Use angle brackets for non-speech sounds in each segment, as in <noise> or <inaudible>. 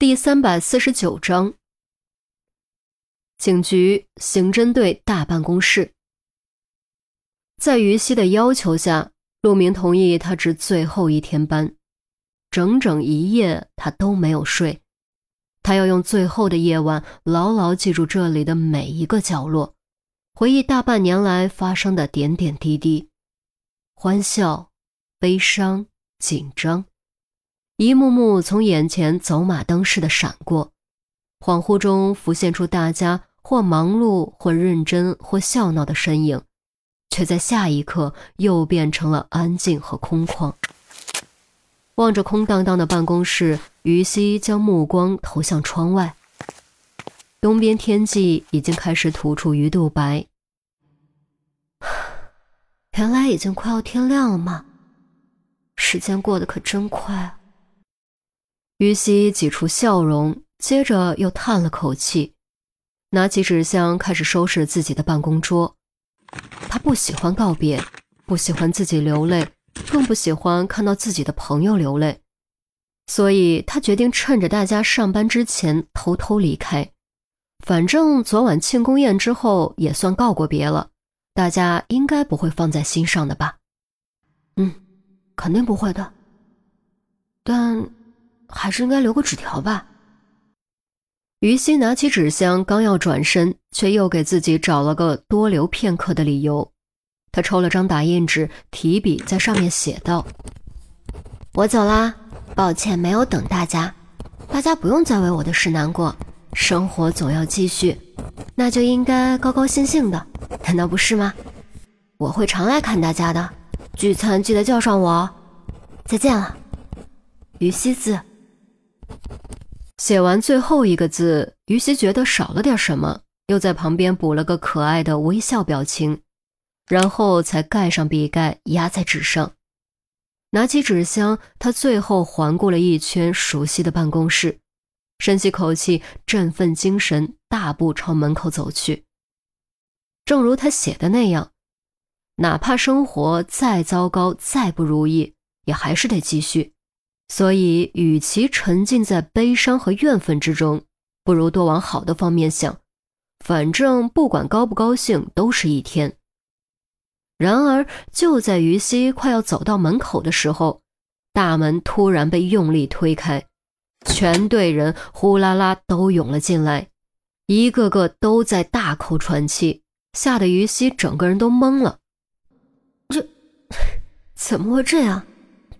第三百四十九章，警局刑侦队大办公室。在于西的要求下，陆明同意他值最后一天班，整整一夜他都没有睡。他要用最后的夜晚牢牢记住这里的每一个角落，回忆大半年来发生的点点滴滴，欢笑、悲伤、紧张。一幕幕从眼前走马灯似的闪过，恍惚中浮现出大家或忙碌、或认真、或笑闹的身影，却在下一刻又变成了安静和空旷。望着空荡荡的办公室，于西将目光投向窗外。东边天际已经开始吐出鱼肚白，<sighs> 原来已经快要天亮了吗？时间过得可真快啊！于西挤出笑容，接着又叹了口气，拿起纸箱开始收拾自己的办公桌。他不喜欢告别，不喜欢自己流泪，更不喜欢看到自己的朋友流泪，所以他决定趁着大家上班之前偷偷离开。反正昨晚庆功宴之后也算告过别了，大家应该不会放在心上的吧？嗯，肯定不会的。但……还是应该留个纸条吧。于西拿起纸箱，刚要转身，却又给自己找了个多留片刻的理由。他抽了张打印纸，提笔在上面写道：“我走啦，抱歉没有等大家。大家不用再为我的事难过，生活总要继续，那就应该高高兴兴的，难道不是吗？我会常来看大家的，聚餐记得叫上我。再见了，于西字。”写完最后一个字，于西觉得少了点什么，又在旁边补了个可爱的微笑表情，然后才盖上笔盖，压在纸上。拿起纸箱，他最后环顾了一圈熟悉的办公室，深吸口气，振奋精神，大步朝门口走去。正如他写的那样，哪怕生活再糟糕、再不如意，也还是得继续。所以，与其沉浸在悲伤和怨愤之中，不如多往好的方面想。反正不管高不高兴，都是一天。然而，就在于西快要走到门口的时候，大门突然被用力推开，全队人呼啦啦都涌了进来，一个个都在大口喘气，吓得于西整个人都懵了。这怎么会这样？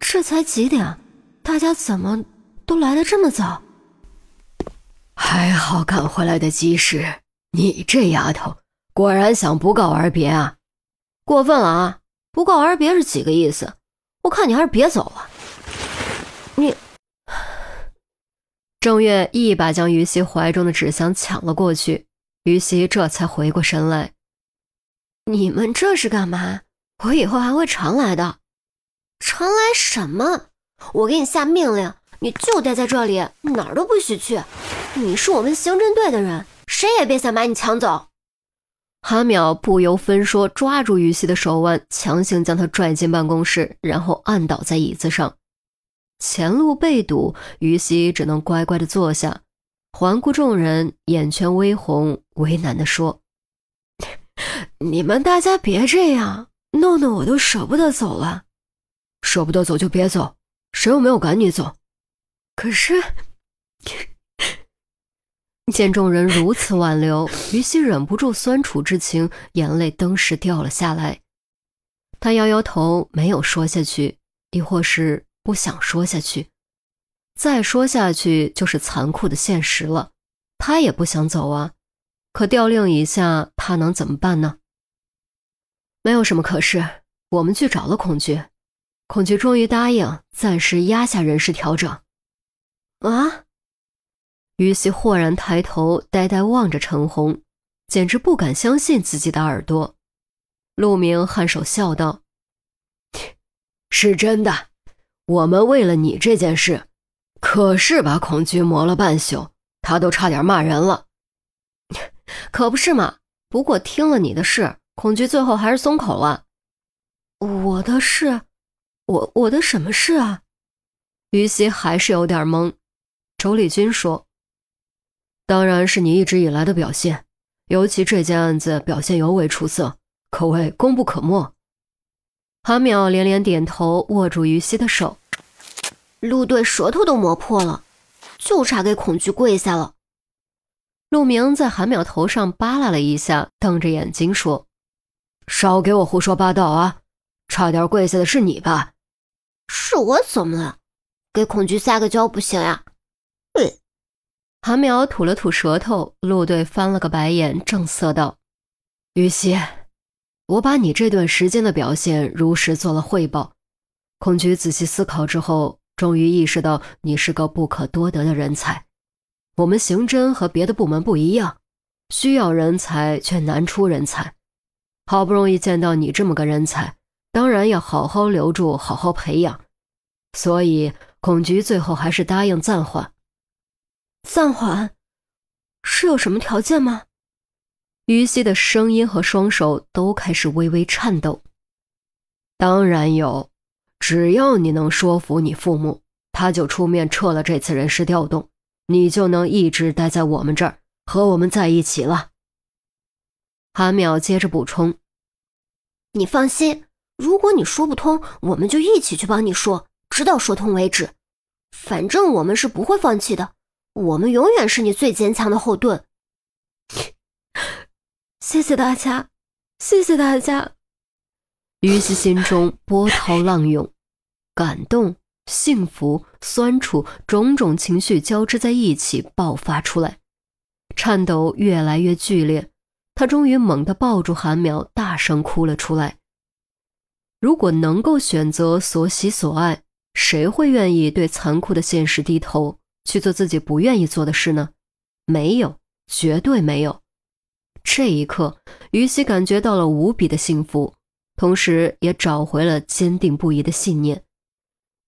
这才几点？大家怎么都来的这么早？还好赶回来的及时。你这丫头果然想不告而别啊！过分了啊！不告而别是几个意思？我看你还是别走了。你，<sighs> 郑月一把将于西怀中的纸箱抢了过去，于西这才回过神来。你们这是干嘛？我以后还会常来的。常来什么？我给你下命令，你就待在这里，哪儿都不许去。你是我们刑侦队的人，谁也别想把你抢走。哈淼不由分说，抓住于西的手腕，强行将他拽进办公室，然后按倒在椅子上。前路被堵，于西只能乖乖的坐下，环顾众人，眼圈微红，为难的说：“你们大家别这样，弄得我都舍不得走了。舍不得走就别走。”谁又没有赶你走？可是，<laughs> 见众人如此挽留，于西忍不住酸楚之情，眼泪登时掉了下来。他摇摇头，没有说下去，亦或是不想说下去。再说下去就是残酷的现实了。他也不想走啊，可调令一下，他能怎么办呢？没有什么可是，我们去找了孔局。孔局终于答应暂时压下人事调整。啊！于西豁然抬头，呆呆望着陈红，简直不敢相信自己的耳朵。陆明颔首笑道：“ <laughs> 是真的，我们为了你这件事，可是把孔局磨了半宿，他都差点骂人了。<laughs> 可不是嘛？不过听了你的事，孔局最后还是松口了。我的事。”我我的什么事啊？于西还是有点懵，周丽君说：“当然是你一直以来的表现，尤其这件案子表现尤为出色，可谓功不可没。”韩淼连连点头，握住于西的手。陆队舌头都磨破了，就差给恐惧跪下了。陆明在韩淼头上扒拉了一下，瞪着眼睛说：“少给我胡说八道啊！差点跪下的是你吧？是我怎么了？给恐惧撒个娇不行呀？”嗯。韩苗吐了吐舌头，陆队翻了个白眼，正色道：“于西。”我把你这段时间的表现如实做了汇报，孔局仔细思考之后，终于意识到你是个不可多得的人才。我们刑侦和别的部门不一样，需要人才却难出人才。好不容易见到你这么个人才，当然要好好留住，好好培养。所以孔局最后还是答应暂缓。暂缓，是有什么条件吗？于西的声音和双手都开始微微颤抖。当然有，只要你能说服你父母，他就出面撤了这次人事调动，你就能一直待在我们这儿，和我们在一起了。韩淼接着补充：“你放心，如果你说不通，我们就一起去帮你说，直到说通为止。反正我们是不会放弃的，我们永远是你最坚强的后盾。<laughs> ”谢谢大家，谢谢大家。于西心中波涛浪涌，感动、幸福、酸楚，种种情绪交织在一起爆发出来，颤抖越来越剧烈。他终于猛地抱住韩苗，大声哭了出来。如果能够选择所喜所爱，谁会愿意对残酷的现实低头，去做自己不愿意做的事呢？没有，绝对没有。这一刻，于西感觉到了无比的幸福，同时也找回了坚定不移的信念。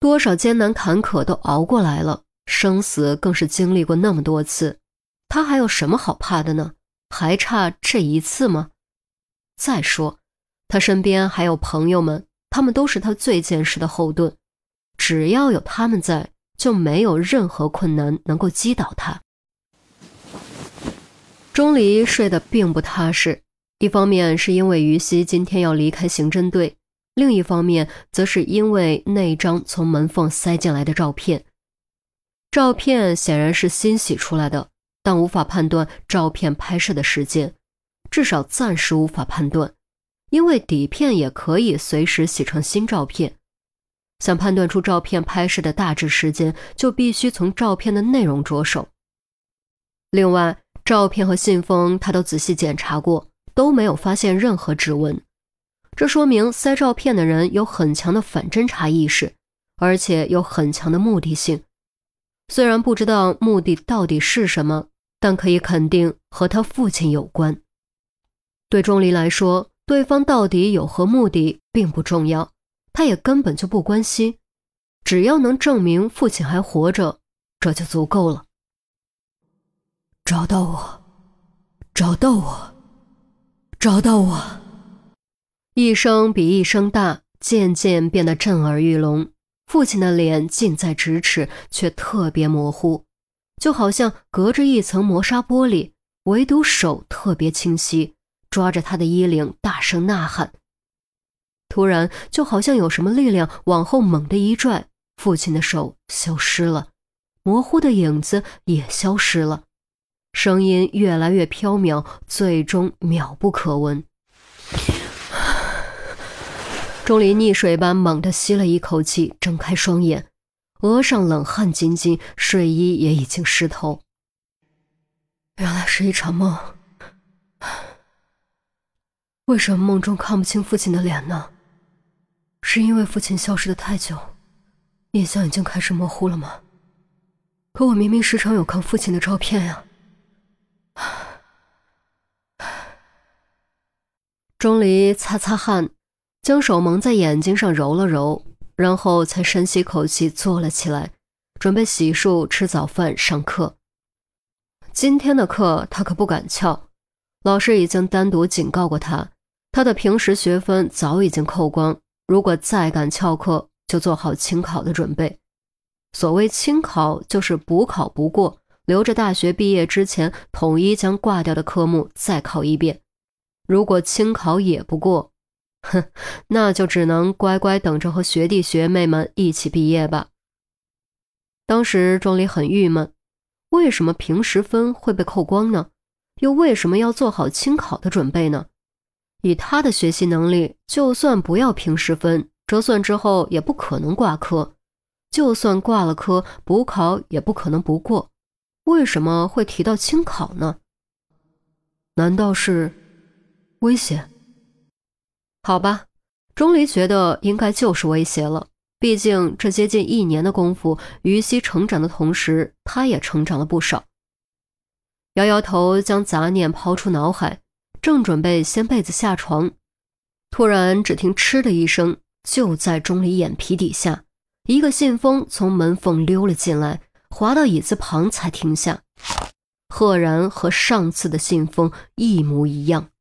多少艰难坎坷都熬过来了，生死更是经历过那么多次，他还有什么好怕的呢？还差这一次吗？再说，他身边还有朋友们，他们都是他最坚实的后盾，只要有他们在，就没有任何困难能够击倒他。钟离睡得并不踏实，一方面是因为于西今天要离开刑侦队，另一方面则是因为那张从门缝塞进来的照片。照片显然是新洗出来的，但无法判断照片拍摄的时间，至少暂时无法判断，因为底片也可以随时洗成新照片。想判断出照片拍摄的大致时间，就必须从照片的内容着手。另外。照片和信封，他都仔细检查过，都没有发现任何指纹。这说明塞照片的人有很强的反侦查意识，而且有很强的目的性。虽然不知道目的到底是什么，但可以肯定和他父亲有关。对钟离来说，对方到底有何目的并不重要，他也根本就不关心。只要能证明父亲还活着，这就足够了。找到我，找到我，找到我！一声比一声大，渐渐变得震耳欲聋。父亲的脸近在咫尺，却特别模糊，就好像隔着一层磨砂玻璃，唯独手特别清晰，抓着他的衣领，大声呐喊。突然，就好像有什么力量往后猛地一拽，父亲的手消失了，模糊的影子也消失了。声音越来越飘渺，最终渺不可闻。钟离溺水般猛地吸了一口气，睁开双眼，额上冷汗津津，睡衣也已经湿透。原来是一场梦。为什么梦中看不清父亲的脸呢？是因为父亲消失的太久，印象已经开始模糊了吗？可我明明时常有看父亲的照片呀。<sighs> 钟离擦擦汗，将手蒙在眼睛上揉了揉，然后才深吸口气坐了起来，准备洗漱、吃早饭、上课。今天的课他可不敢翘，老师已经单独警告过他，他的平时学分早已经扣光，如果再敢翘课，就做好清考的准备。所谓清考，就是补考不过，留着大学毕业之前统一将挂掉的科目再考一遍。如果清考也不过，哼，<laughs> 那就只能乖乖等着和学弟学妹们一起毕业吧。当时庄里很郁闷，为什么平时分会被扣光呢？又为什么要做好清考的准备呢？以他的学习能力，就算不要平时分，折算之后也不可能挂科；就算挂了科，补考也不可能不过。为什么会提到清考呢？难道是威胁？好吧，钟离觉得应该就是威胁了。毕竟这接近一年的功夫，于西成长的同时，他也成长了不少。摇摇头，将杂念抛出脑海，正准备掀被子下床，突然只听“嗤”的一声，就在钟离眼皮底下，一个信封从门缝溜了进来，滑到椅子旁才停下，赫然和上次的信封一模一样。